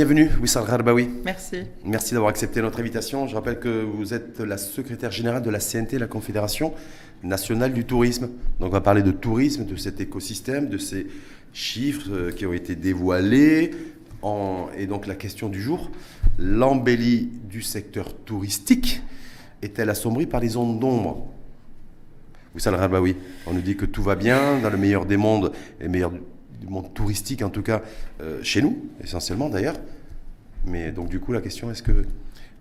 Bienvenue, Wissal Gharbaoui. Merci. Merci d'avoir accepté notre invitation. Je rappelle que vous êtes la secrétaire générale de la CNT, la Confédération nationale du tourisme. Donc on va parler de tourisme, de cet écosystème, de ces chiffres euh, qui ont été dévoilés. Et donc la question du jour, l'embellie du secteur touristique est-elle assombrie par les ondes d'ombre? Wissal Gharbaoui, on nous dit que tout va bien dans le meilleur des mondes et meilleur du monde touristique, en tout cas euh, chez nous, essentiellement d'ailleurs. Mais donc, du coup, la question est-ce que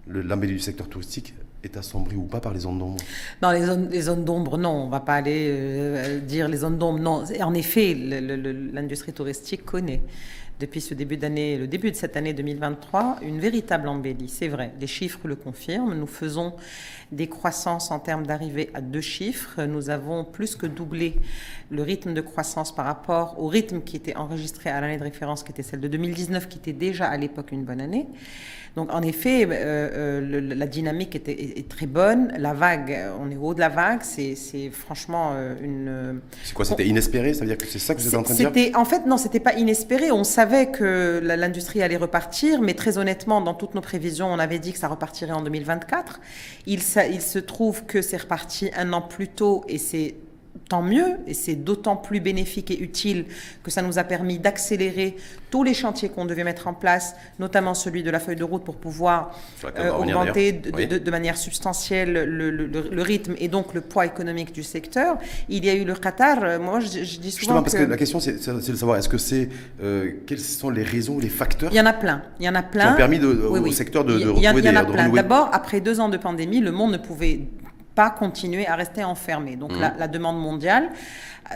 l'embellie du secteur touristique est assombri ou pas par les zones d'ombre? Non, les zones, les zones d'ombre, non. On ne va pas aller euh, dire les zones d'ombre. Non, en effet, l'industrie touristique connaît depuis ce début d'année, le début de cette année 2023, une véritable embellie. C'est vrai, les chiffres le confirment. Nous faisons des croissances en termes d'arrivée à deux chiffres. Nous avons plus que doublé le rythme de croissance par rapport au rythme qui était enregistré à l'année de référence, qui était celle de 2019, qui était déjà à l'époque une bonne année. Donc en effet, euh, euh, la dynamique est, très bonne. La vague, on est au haut de la vague. C'est franchement euh, une. C'est quoi C'était inespéré? Ça veut dire que c'est ça que vous êtes en train de dire? En fait, non, c'était pas inespéré. On savait que l'industrie allait repartir, mais très honnêtement, dans toutes nos prévisions, on avait dit que ça repartirait en 2024. Il, il se trouve que c'est reparti un an plus tôt et c'est tant mieux, et c'est d'autant plus bénéfique et utile que ça nous a permis d'accélérer tous les chantiers qu'on devait mettre en place, notamment celui de la feuille de route pour pouvoir euh, augmenter de, manière substantielle le, rythme et donc le poids économique du secteur. Il y a eu le Qatar, euh, moi je, dis souvent Justement, parce que, la question c'est de savoir, est-ce que c'est, euh, quels sont les raisons, les facteurs Il y en a plein, il y en a plein. Qui ont permis au secteur de, retrouver il y en a plein. D'abord, après deux ans de pandémie, le monde ne pouvait pas continuer à rester enfermé. Donc mmh. la, demande mondiale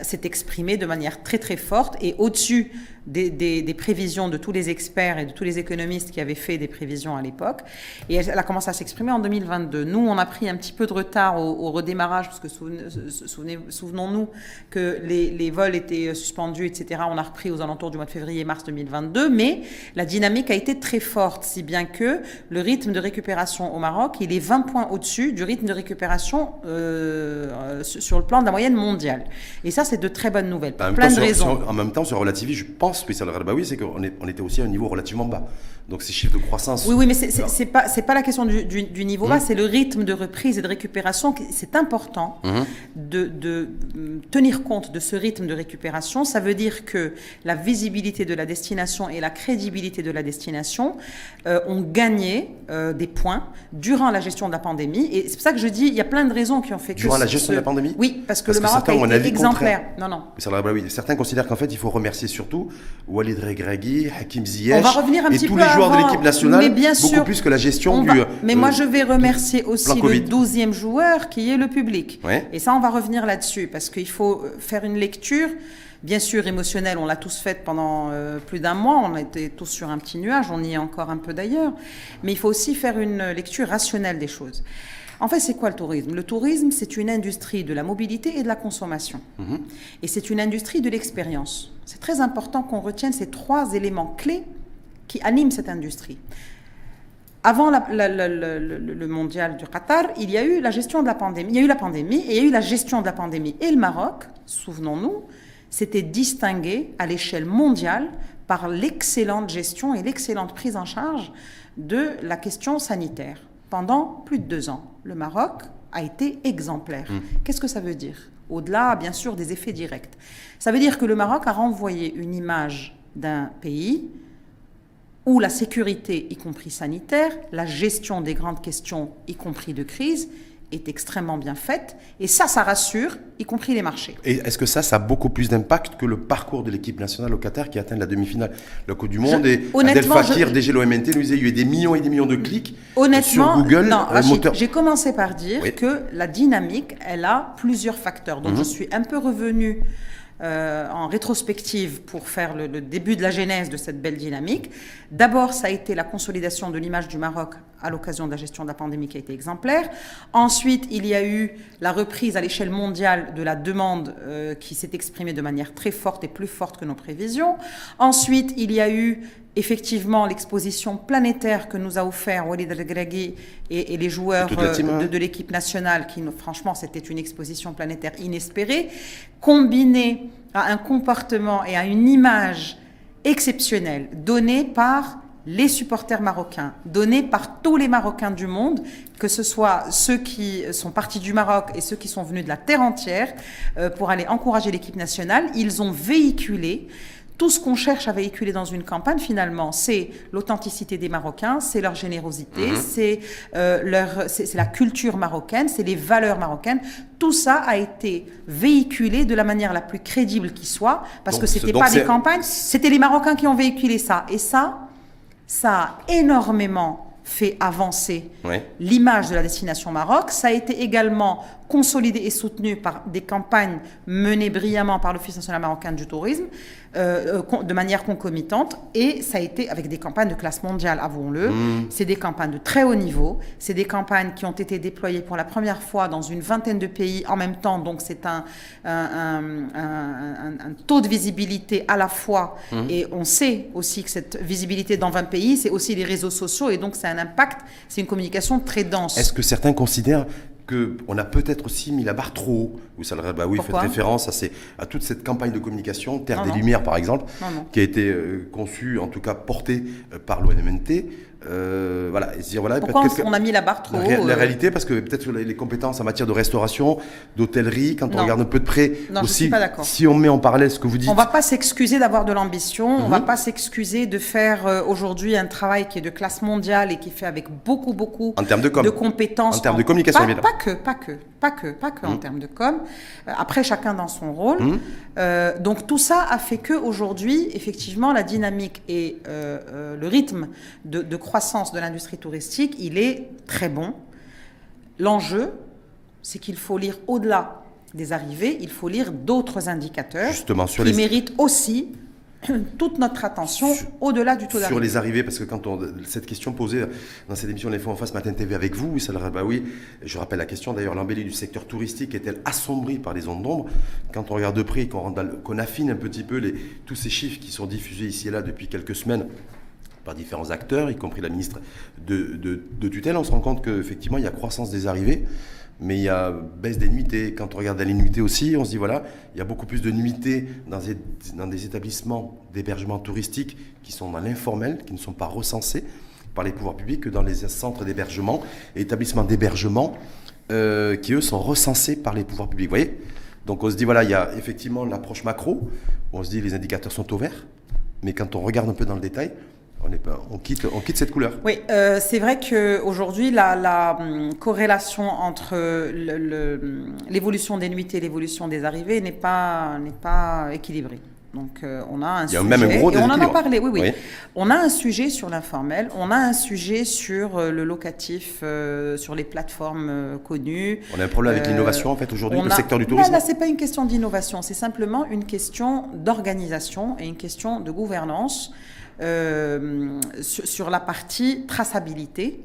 s'est exprimée de manière très très forte et au-dessus des, prévisions de tous les experts et de tous les économistes qui avaient fait des prévisions à l'époque. Et elle, a commencé à s'exprimer en 2022. Nous, on a pris un petit peu de retard au, redémarrage, parce que souvenons-nous que les, vols étaient suspendus, etc. On a repris aux alentours du mois de février-mars 2022, mais la dynamique a été très forte, si bien que le rythme de récupération au Maroc, il est 20 points au-dessus du rythme de récupération euh, sur le plan de la moyenne mondiale. Et ça, c'est de très bonnes nouvelles, pour plein de raisons. en même temps, sur relativise, je pense spécial oui, c'est qu'on on était aussi à un niveau relativement bas. Donc ces chiffres de croissance. Oui, oui, mais c'est pas c'est pas la question du, niveau bas, mmh. c'est le rythme de reprise et de récupération. C'est important mmh. de, de, tenir compte de ce rythme de récupération. Ça veut dire que la visibilité de la destination et la crédibilité de la destination euh, ont gagné euh, des points durant la gestion de la pandémie. Et c'est pour ça que je dis, il y a plein de raisons qui ont fait que durant la gestion de la pandémie. Oui, parce que le Maroc a été exemplaire. Non, non. Certains considèrent qu'en fait, il faut remercier surtout Walid Regragui, Hakim Ziyech. On va revenir un et petit tous les joueurs de l'équipe nationale, mais bien sûr, beaucoup plus que la gestion du. mais moi, je vais remercier aussi le 12e joueur qui est le public. Et ça, on va revenir là-dessus parce qu'il faut faire une lecture. Bien sûr, émotionnelle, on l'a tous faite pendant euh, plus d'un mois, on était tous sur un petit nuage, on y est encore un peu d'ailleurs, mais il faut aussi faire une lecture rationnelle des choses. En fait, c'est quoi le tourisme? Le tourisme, c'est une industrie de la mobilité et de la consommation. Mhm. Et c'est une industrie de l'expérience. C'est très important qu'on retienne ces trois éléments clés qui animent cette industrie. Avant le, mondial du Qatar, il y a eu la gestion de la pandémie. Il y a eu la pandémie et il y a eu la gestion de la pandémie. Et le Maroc, souvenons-nous, s'était distingué à l'échelle mondiale par l'excellente gestion et l'excellente prise en charge de la question sanitaire pendant plus de deux ans. Le Maroc a été exemplaire. Mmh. Qu'est-ce que ça veut dire? Au-delà, bien sûr, des effets directs. Ça veut dire que le Maroc a renvoyé une image d'un pays où la sécurité, y compris sanitaire, la gestion des grandes questions, y compris de crise, est extrêmement bien faite. Et ça, ça rassure, y compris les marchés. Et est-ce que ça, ça a beaucoup plus d'impact que le parcours de l'équipe nationale au Qatar qui atteint la demi-finale Le Coupe du Monde et Adel Fakir, DG l'OMNT, nous disait y a eu des millions et des millions de clics sur Google. Non, j'ai commencé par dire que la dynamique, elle a plusieurs facteurs. Donc mhm. je suis un peu revenu euh, en rétrospective pour faire le, début de la genèse de cette belle dynamique. D'abord, ça a été la consolidation de l'image du Maroc à l'occasion de la gestion de la pandémie qui a été exemplaire. Ensuite, il y a eu la reprise à l'échelle mondiale de la demande euh, qui s'est exprimée de manière très forte et plus forte que nos prévisions. Ensuite, il y a eu effectivement l'exposition planétaire que nous a offert Walid El et, et, les joueurs euh, de, de l'équipe nationale, qui franchement c'était une exposition planétaire inespérée, combinée à un comportement et à une image exceptionnelle donnée par les supporters marocains, donnés par tous les Marocains du monde, que ce soit ceux qui sont partis du Maroc et ceux qui sont venus de la terre entière, euh, pour aller encourager l'équipe nationale, ils ont véhiculé tout ce qu'on cherche à véhiculer dans une campagne, finalement, c'est l'authenticité des Marocains, c'est leur générosité, mhm. c'est euh, leur, c'est la culture marocaine, c'est les valeurs marocaines. Tout ça a été véhiculé de la manière la plus crédible qui soit, parce que c'était pas des campagnes, c'était les Marocains qui ont véhiculé ça. Et ça, ça a énormément fait avancer l'image de la destination Maroc. Ça a été également consolidé et soutenu par des campagnes menées brillamment par l'Office national marocain du tourisme. Euh, euh, de manière concomitante et ça a été avec des campagnes de classe mondiale, avouons-le. Mm. C'est des campagnes de très haut niveau, c'est des campagnes qui ont été déployées pour la première fois dans une vingtaine de pays en même temps, donc c'est un un, taux de visibilité à la fois mm. et on sait aussi que cette visibilité dans 20 pays, c'est aussi les réseaux sociaux et donc c'est un impact, c'est une communication très dense. Est-ce que certains considèrent qu'on a peut-être aussi mis la barre trop haut. Vous savez, bah oui, faites référence à, à, toute cette campagne de communication, Terre des Lumières par exemple, qui a été euh, conçue, en tout cas portée euh, par l'ONMNT, euh, voilà, voilà, Pourquoi on a mis la barre trop haut La, la réalité, parce que peut-être les, compétences en matière de restauration, d'hôtellerie, quand on regarde un peu de près, aussi, si on met en parallèle ce que vous dites. On ne va pas s'excuser d'avoir de l'ambition, on ne va mhm. pas s'excuser de faire euh, aujourd'hui un travail qui est de classe mondiale et qui fait avec beaucoup, beaucoup en termes de, com. de compétences. En termes de communication, pas, pas que, pas que, pas que, pas que en mhm. termes de com. Euh, après, chacun dans son rôle. Mhm. donc tout ça a fait que aujourd'hui, effectivement, la dynamique et le rythme de, de croissance croissance de l'industrie touristique, il est très bon. L'enjeu, c'est qu'il faut lire au-delà des arrivées, il faut lire d'autres indicateurs Justement, sur qui méritent aussi toute notre attention au-delà du taux d'arrivée. Sur les arrivées, parce que quand on, cette question posée dans cette émission L'Info en face Matin TV avec vous, ça bah oui, je rappelle la question d'ailleurs, l'embellie du secteur touristique est-elle assombrie par les ondes d'ombre Quand on regarde de près, qu'on affine un petit peu les, tous ces chiffres qui sont diffusés ici et là depuis quelques semaines, par différents acteurs, y compris la ministre de, tutelle, on se rend compte qu'effectivement, il y a croissance des arrivées, mais il y a baisse des nuitées. Quand on regarde les nuitées aussi, on se dit, voilà, il y a beaucoup plus de nuitées dans des, établissements d'hébergement touristique qui sont dans l'informel, qui ne sont pas recensés par les pouvoirs publics, que dans les centres d'hébergement et établissements d'hébergement euh, qui, eux, sont recensés par les pouvoirs publics. Vous voyez? Donc on se dit, voilà, il y a effectivement l'approche macro, on se dit, les indicateurs sont au vert, mais quand on regarde un peu dans le détail, on, quitte, on quitte cette couleur. Oui, euh, c'est vrai qu'aujourd'hui, la, la hum, corrélation entre l'évolution des nuits et l'évolution des arrivées n'est pas, pas équilibrée. Donc euh, on a un sujet, même un gros et on en a parlé, oui, oui, On a un sujet sur l'informel, on a un sujet sur euh, le locatif, sur les plateformes connues. On a un problème avec l'innovation en fait aujourd'hui, le secteur du tourisme. Là, là c'est pas une question d'innovation, c'est simplement une question d'organisation et une question de gouvernance. Euh, sur, la partie traçabilité.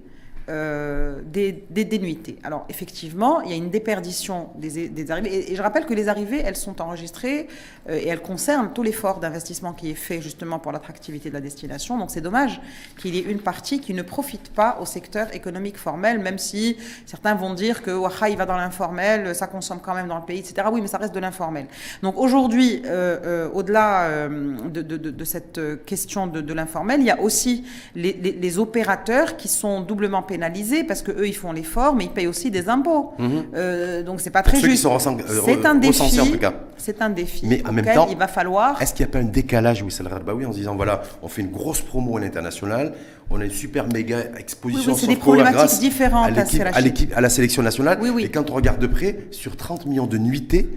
Euh, des, des, Alors effectivement, il y a une déperdition des, arrivées. Et, je rappelle que les arrivées, elles sont enregistrées euh, et elles concernent tout l'effort d'investissement qui est fait justement pour l'attractivité de la destination. Donc c'est dommage qu'il y ait une partie qui ne profite pas au secteur économique formel, même si certains vont dire que Waha, il va dans l'informel, ça consomme quand même dans le pays, etc. Oui, mais ça reste de l'informel. Donc aujourd'hui, euh, au-delà de, cette question de, l'informel, il y a aussi les, les, les opérateurs qui sont doublement pénalisés parce que eux ils font l'effort, mais ils payent aussi des impôts. Mhm. Euh, donc c'est pas très juste. Euh, c'est un défi. C'est un défi. Mais en même temps, il va falloir. Est-ce qu'il n'y a pas un décalage, oui, bah oui, en se disant voilà, on fait une grosse promo à l'international, on a une super méga exposition. Oui, c'est des problématiques différentes à, l'équipe, à, la sélection nationale. Et quand on regarde de près, sur 30 millions de nuitées,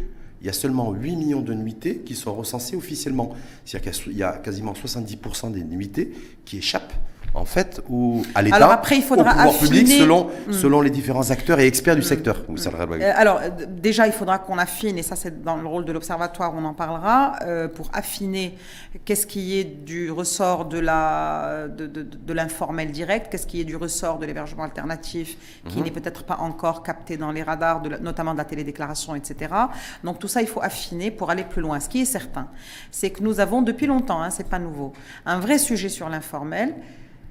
il y a seulement 8 millions de nuitées qui sont recensées officiellement. C'est-à-dire qu'il y a quasiment 70% des nuitées qui échappent en fait, ou à l'État, alors après, il faudra au pouvoir public, selon, hmm. selon les différents acteurs et experts du hmm. secteur. Euh, alors, déjà, il faudra qu'on affine, et ça, c'est dans le rôle de l'Observatoire, on en parlera, euh, pour affiner qu'est-ce qui est du ressort de la de, de, de l'informel direct, qu'est-ce qui est du ressort de l'hébergement alternatif, qui mhm. n'est peut-être pas encore capté dans les radars, de notamment de la télédéclaration, etc. Donc tout ça, il faut affiner pour aller plus loin. Ce qui est certain, c'est que nous avons depuis longtemps, hein, c'est pas nouveau, un vrai sujet sur l'informel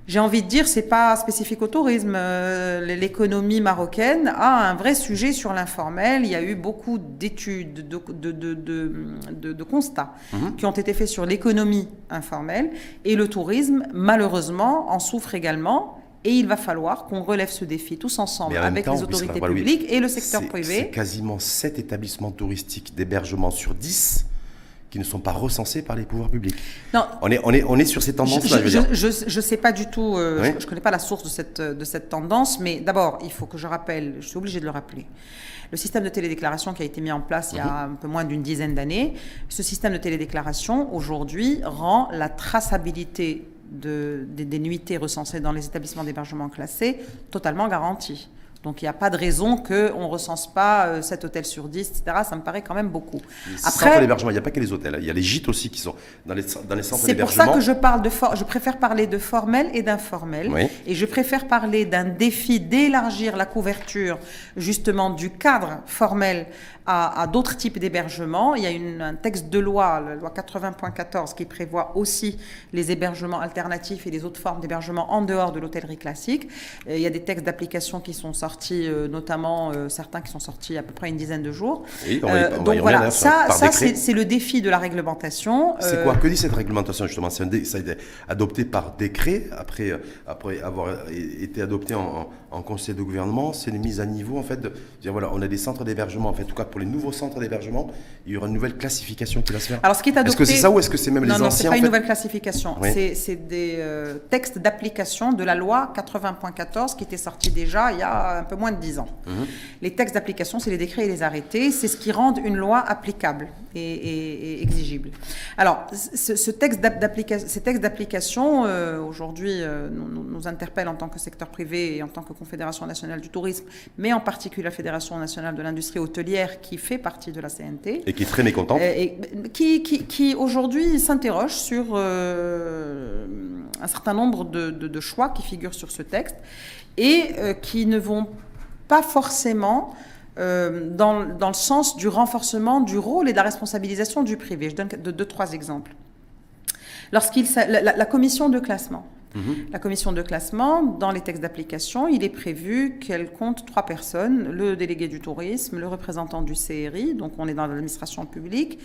j'ai envie de dire, c'est pas spécifique au tourisme. Euh, l'économie marocaine a un vrai sujet sur l'informel. Il y a eu beaucoup d'études, de, de, de, constats mhm. qui ont été faits sur l'économie informelle. Et le tourisme, malheureusement, en souffre également. Et il va falloir qu'on relève ce défi tous ensemble avec les autorités publiques et le secteur privé. C'est quasiment 7 établissements touristiques d'hébergement sur 10 qui ne sont pas recensés par les pouvoirs publics. Non. On est, on est, on est sur ces tendances-là. Je ne sais pas du tout, euh, je ne connais pas la source de cette, de cette tendance, mais d'abord, il faut que je rappelle, je suis obligé de le rappeler, le système de télédéclaration qui a été mis en place il y a mhm. un peu moins d'une dizaine d'années, ce système de télédéclaration, aujourd'hui, rend la traçabilité de, des, des nuitées recensées dans les établissements d'hébergement classés totalement garantie. Donc il n'y a pas de raison qu'on ne recense pas 7 euh, hôtels sur 10, etc. Ça me paraît quand même beaucoup. Après, d'hébergement, il n'y a pas que les hôtels, il y a les gîtes aussi qui sont dans les, dans les centres d'hébergement. C'est pour ça que je parle de je préfère parler de formel et d'informel. Et je préfère parler d'un défi d'élargir la couverture justement du cadre formel à, d'autres types d'hébergements. Il y a une, un texte de loi, la loi 80.14, qui prévoit aussi les hébergements alternatifs et les autres formes d'hébergement en dehors de l'hôtellerie classique. Euh, il y a des textes d'application qui sont sortis, euh, notamment euh, certains qui sont sortis à peu près une dizaine de jours. donc voilà, ça, ça c'est le défi de la réglementation. C'est quoi? Que dit cette réglementation justement? Ça a été adopté par décret après, après avoir été adopté en, en conseil de gouvernement. C'est une mise à niveau en fait de dire voilà, on a des centres d'hébergement en fait, en tout cas pour les nouveaux centres d'hébergement, il y aura une nouvelle classification qui va se faire. Alors, ce qui est adopté... Est-ce que c'est ça ou est-ce que c'est même les anciens Non, pas une nouvelle classification. C'est des euh, textes d'application de la loi 80.14 qui était sorti déjà il y a un peu moins de 10 ans. Mhm. Les textes d'application, c'est les décrets et les arrêtés. C'est ce qui rend une loi applicable et, exigible. Alors, ce, texte ces textes d'application, euh, aujourd'hui, euh, nous, nous, interpellent en tant que secteur privé et en tant que Confédération nationale du tourisme, mais en particulier la Fédération nationale de l'industrie hôtelière qui fait partie de la CNT. Et qui est très mécontente. Euh, et, qui, qui, aujourd'hui s'interroge sur euh, un certain nombre de, choix qui figurent sur ce texte et euh, qui ne vont pas forcément dans, dans, le sens du renforcement du rôle et de la responsabilisation du privé. Je donne deux, trois exemples. Lorsqu'il la, la commission de classement la commission de classement, dans les textes d'application, il est prévu qu'elle compte trois personnes, le délégué du tourisme, le représentant du CRI, donc on est dans l'administration publique,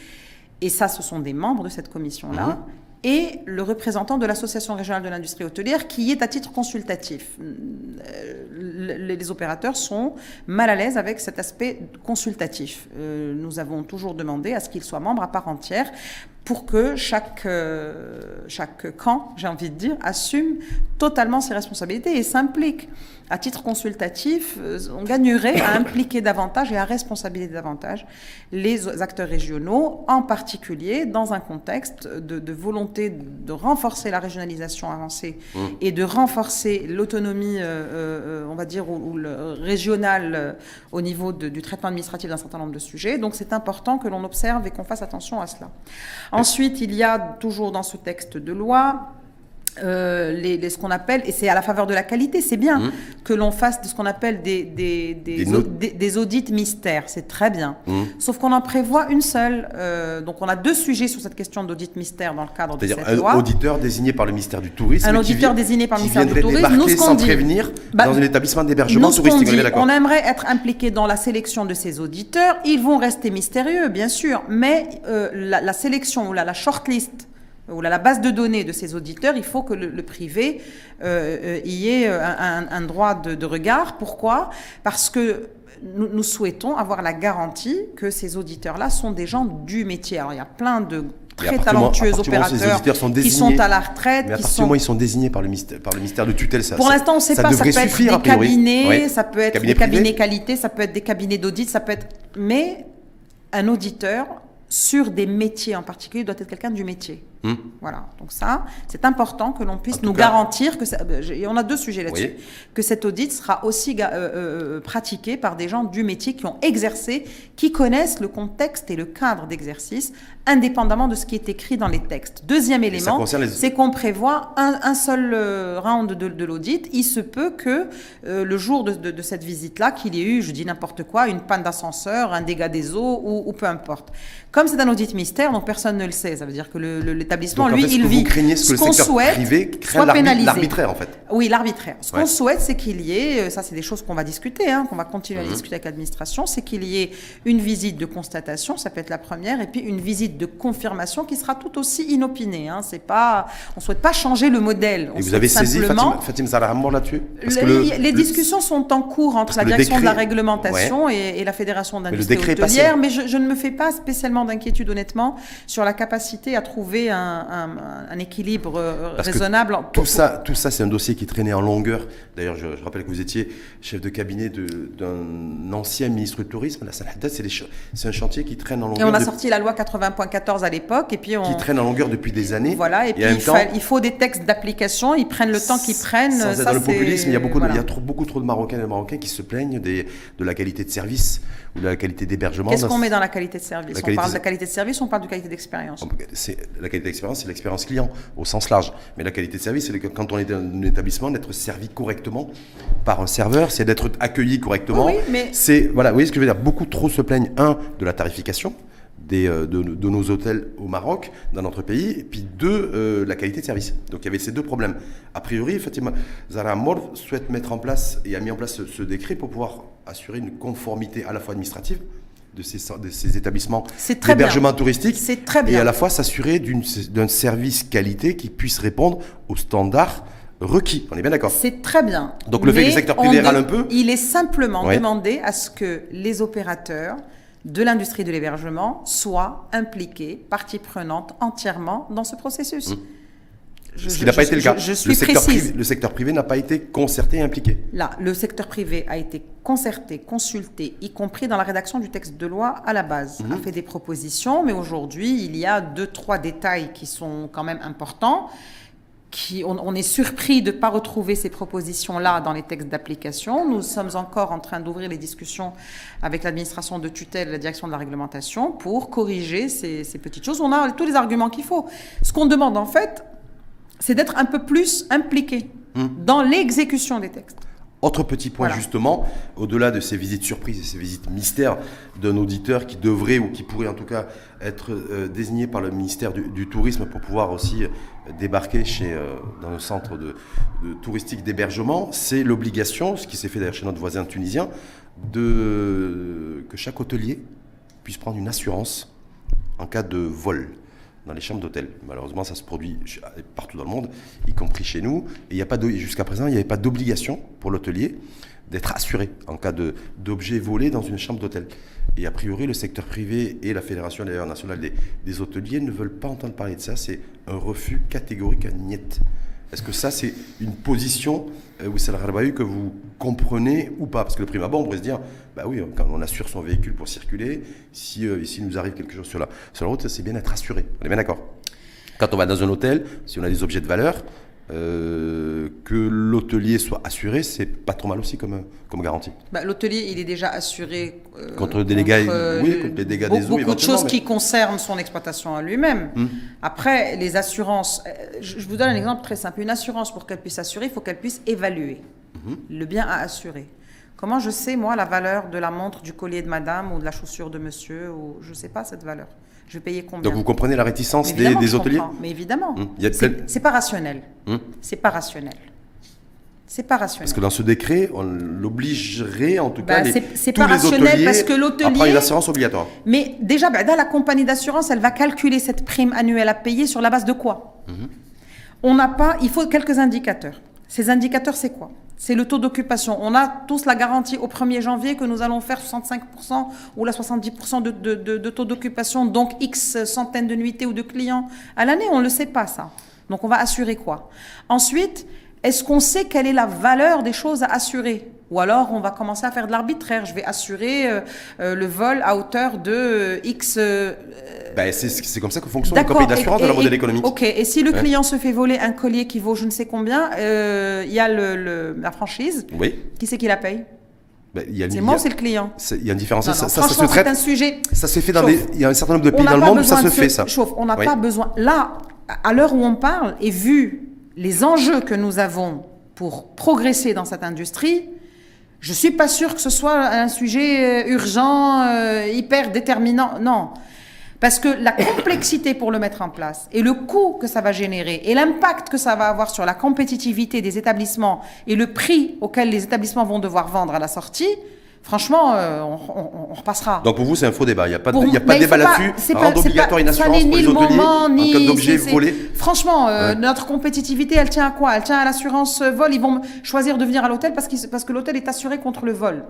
et ça, ce sont des membres de cette commission-là, mhm. et le représentant de l'Association régionale de l'industrie hôtelière, qui est à titre consultatif. Euh, les opérateurs sont mal à l'aise avec cet aspect consultatif. Euh, nous avons toujours demandé à ce qu'ils soient membres à part entière pour que chaque, euh, chaque camp, j'ai envie de dire, assume totalement ses responsabilités et s'implique. À titre consultatif, euh, on gagnerait à impliquer davantage et à responsabiliser davantage les acteurs régionaux, en particulier dans un contexte de, volonté de renforcer la régionalisation avancée mmh. et de renforcer l'autonomie, euh, on va dire, ou, le régional au niveau du traitement administratif d'un certain nombre de sujets. Donc c'est important que l'on observe et qu'on fasse attention à cela. Ensuite, il y a toujours dans ce texte de loi euh, les, ce qu'on appelle, et c'est à la faveur de la qualité, c'est bien mmh. que l'on fasse de ce qu'on appelle des, des, des, audits mystères, c'est très bien. Mmh. Sauf qu'on en prévoit une seule. Euh, donc on a deux sujets sur cette question d'audit mystère dans le cadre de cette un loi. un auditeur désigné par le ministère du Tourisme. Un auditeur désigné par le ministère du Tourisme. Nous, ce sans prévenir bah, dans un établissement d'hébergement touristique. On, on aimerait être impliqué dans la sélection de ces auditeurs. Ils vont rester mystérieux, bien sûr, mais euh, la, sélection ou la, la shortlist ou la base de données de ces auditeurs, il faut que le, privé euh, euh, y ait euh, un, droit de, regard. Pourquoi? Parce que nous, souhaitons avoir la garantie que ces auditeurs-là sont des gens du métier. Alors il y a plein de très talentueux opérateurs qui sont à la retraite. Mais à partir du moment ils sont désignés par le ministère, par le ministère de tutelle, ça Pour l'instant, on ne sait pas. Ça peut être des cabinets, ça peut être des cabinets qualité, ça peut être des cabinets d'audit, ça peut être. Mais un auditeur sur des métiers en particulier doit être quelqu'un du métier. Hmm. Voilà. Donc ça, c'est important que l'on puisse nous garantir que ça, et on a deux sujets là-dessus, que cet audit sera aussi euh, euh, pratiqué par des gens du métier qui ont exercé, qui connaissent le contexte et le cadre d'exercice, indépendamment de ce qui est écrit dans les textes. Deuxième élément, c'est qu'on prévoit un, seul euh, round de, l'audit. Il se peut que le jour de, cette visite-là, qu'il y ait eu, je dis n'importe quoi, une panne d'ascenseur, un dégât des eaux ou, peu importe. Comme c'est un audit mystère, donc personne ne le sait. Ça veut dire que l'état établissement, lui, il vit. Craignez ce que le secteur privé crée l'arbitraire, en fait Oui, l'arbitraire. Ce qu'on souhaite, c'est qu'il y ait, euh, ça c'est des choses qu'on va discuter, hein, qu'on va continuer à mhm. discuter avec l'administration, c'est qu'il y ait une visite de constatation, ça peut être la première, et puis une visite de confirmation qui sera tout aussi inopinée. Hein. C'est pas, on souhaite pas changer le modèle. et vous avez saisi Fatima, Fatima là-dessus? Les discussions sont en cours entre la direction de la réglementation et, la fédération d'industrie hôtelière, mais je, je ne me fais pas spécialement d'inquiétude honnêtement sur la capacité à trouver un, équilibre euh, raisonnable. Tout ça, tout ça, c'est un dossier qui traînait en longueur. D'ailleurs, je, rappelle que vous étiez chef de cabinet d'un ancien ministre du Tourisme. C'est un chantier qui traîne en longueur. Et on a sorti la loi 80.14 à l'époque, et puis on... qui traîne en longueur depuis des années. Voilà, et, puis il, faut des textes d'application. Ils prennent le temps qu'ils prennent. Sans être dans le populisme, il y a beaucoup, de, il y a trop, beaucoup trop de Marocains et de Marocains qui se plaignent des, de la qualité de service ou de la qualité d'hébergement. Qu'est-ce qu'on met dans la qualité de service? On parle de la qualité de service, on parle de qualité d'expérience. La qualité d'expérience, c'est l'expérience client au sens large. Mais la qualité de service, c'est quand on est dans un établissement, d'être servi correctement par un serveur, c'est d'être accueilli correctement. Oui, mais... C'est voilà, vous voyez ce que je veux dire. Beaucoup trop se plaignent un de la tarification. Des, euh, de, nos hôtels au Maroc, dans notre pays, et puis deux, euh, la qualité de service. Donc il y avait ces deux problèmes. A priori, Fatima Zara Mor souhaite mettre en place et a mis en place ce décret pour pouvoir assurer une conformité à la fois administrative de ces, de ces établissements d'hébergement touristique très bien. et à la fois s'assurer d'un service qualité qui puisse répondre aux standards requis. On est bien d'accord C'est très bien. Donc le fait que le secteur privé râle un peu Il est simplement demandé à ce que les opérateurs de l'industrie de l'hébergement soient impliqués, partie prenante entièrement dans ce processus. Mmh. Ce qui n'a pas été le cas. Je, suis le, secteur privé, le secteur privé n'a pas été concerté et impliqué. Là, le secteur privé a été concerté, consulté, y compris dans la rédaction du texte de loi à la base, mhm. a fait des propositions, mais aujourd'hui, il y a deux, trois détails qui sont quand même importants. Qui, on, est surpris de ne pas retrouver ces propositions-là dans les textes d'application. Nous sommes encore en train d'ouvrir les discussions avec l'administration de tutelle et la direction de la réglementation pour corriger ces, ces petites choses. On a tous les arguments qu'il faut. Ce qu'on demande en fait, c'est d'être un peu plus impliqué hmm. dans l'exécution des textes. Autre petit point justement, au-delà de ces visites surprises et ces visites mystères d'un auditeur qui devrait ou qui pourrait en tout cas être euh, désigné par le ministère du, Tourisme pour pouvoir aussi euh, débarquer chez, euh, dans le centre de, touristique d'hébergement, c'est l'obligation, ce qui s'est fait d'ailleurs chez notre voisin tunisien, de, que chaque hôtelier puisse prendre une assurance en cas de vol dans les chambres d'hôtel. Malheureusement, ça se produit partout dans le monde, y compris chez nous. Et jusqu'à présent, il n'y avait pas d'obligation pour l'hôtelier d'être assuré en cas d'objet volé dans une chambre d'hôtel. Et a priori, le secteur privé et la Fédération nationale des, des, hôteliers ne veulent pas entendre parler de ça. C'est un refus catégorique à Niet. Est-ce que ça, c'est une position, euh, Wissal Rabahu, que vous comprenez ou pas? Parce que le prime abord, on pourrait se dire, bah oui, quand on assure son véhicule pour circuler, si euh, s'il nous arrive quelque chose sur la, sur la route, c'est bien d'être assuré. On est bien d'accord Quand on va dans un hôtel, si on a des objets de valeur, euh, que l'hôtelier soit assuré, c'est pas trop mal aussi comme, comme garantie. Bah, l'hôtelier, il est déjà assuré euh, contre, des dégâts, euh, oui, contre les dégâts des eaux. Beaucoup de choses qui concernent son exploitation à lui-même. Hmm. Après, les assurances, je, vous donne un exemple très simple. Une assurance, pour qu'elle puisse assurer, il faut qu'elle puisse évaluer hmm. le bien à assurer. Comment je sais, moi, la valeur de la montre, du collier de madame ou de la chaussure de monsieur ou Je ne sais pas cette valeur. Je vais payer combien? Donc vous comprenez la réticence des, des hôteliers? Mais évidemment. Hum, c'est pas rationnel. Hum? C'est pas rationnel. C'est pas rationnel. Parce que dans ce décret, on l'obligerait en tout cas. Bah, c'est pas rationnel parce que l'hôtelier. une assurance obligatoire. Mais déjà, bah, dans la compagnie d'assurance, elle va calculer cette prime annuelle à payer sur la base de quoi? Mhm. On n'a pas. Il faut quelques indicateurs. Ces indicateurs, c'est quoi? C'est le taux d'occupation. On a tous la garantie au 1er janvier que nous allons faire 65% ou la 70% de, de, taux d'occupation, donc X centaines de nuitées ou de clients à l'année. On ne le sait pas, ça. Donc on va assurer quoi? Ensuite, est-ce qu'on sait quelle est la valeur des choses à assurer? Ou alors on va commencer à faire de l'arbitraire. Je vais assurer euh, euh, le vol à hauteur de euh, X. Ben, c'est comme ça que fonctionne le compagnie d'assurance dans la modèle économique. Ok, et si le client se fait voler un collier qui vaut je ne sais combien, il y a le, la franchise. Oui. Qui c'est qui la paye? Ben, c'est moi, c'est le client. Il y a une différence. ça, ça, se traite. un sujet. Ça s'est fait dans. Il y a un certain nombre de pays dans le monde où ça se fait, ça. Chauffe. On n'a pas besoin. Là, à l'heure où on parle, et vu les enjeux que nous avons pour progresser dans cette industrie, je ne suis pas sûre que ce soit un sujet euh, urgent, euh, hyper déterminant. Non. Parce que la complexité pour le mettre en place et le coût que ça va générer et l'impact que ça va avoir sur la compétitivité des établissements et le prix auquel les établissements vont devoir vendre à la sortie, franchement, euh, on, repassera. Donc pour vous, c'est un faux débat. Il n'y a pas, de, y a pas de débat là-dessus. Pas obligatoire une assurance pour les moment, ni, en cas d'objet volé. Franchement, euh, notre compétitivité, elle tient à quoi? Elle tient à l'assurance vol. Ils vont choisir de venir à l'hôtel parce, parce que l'hôtel est assuré contre le vol.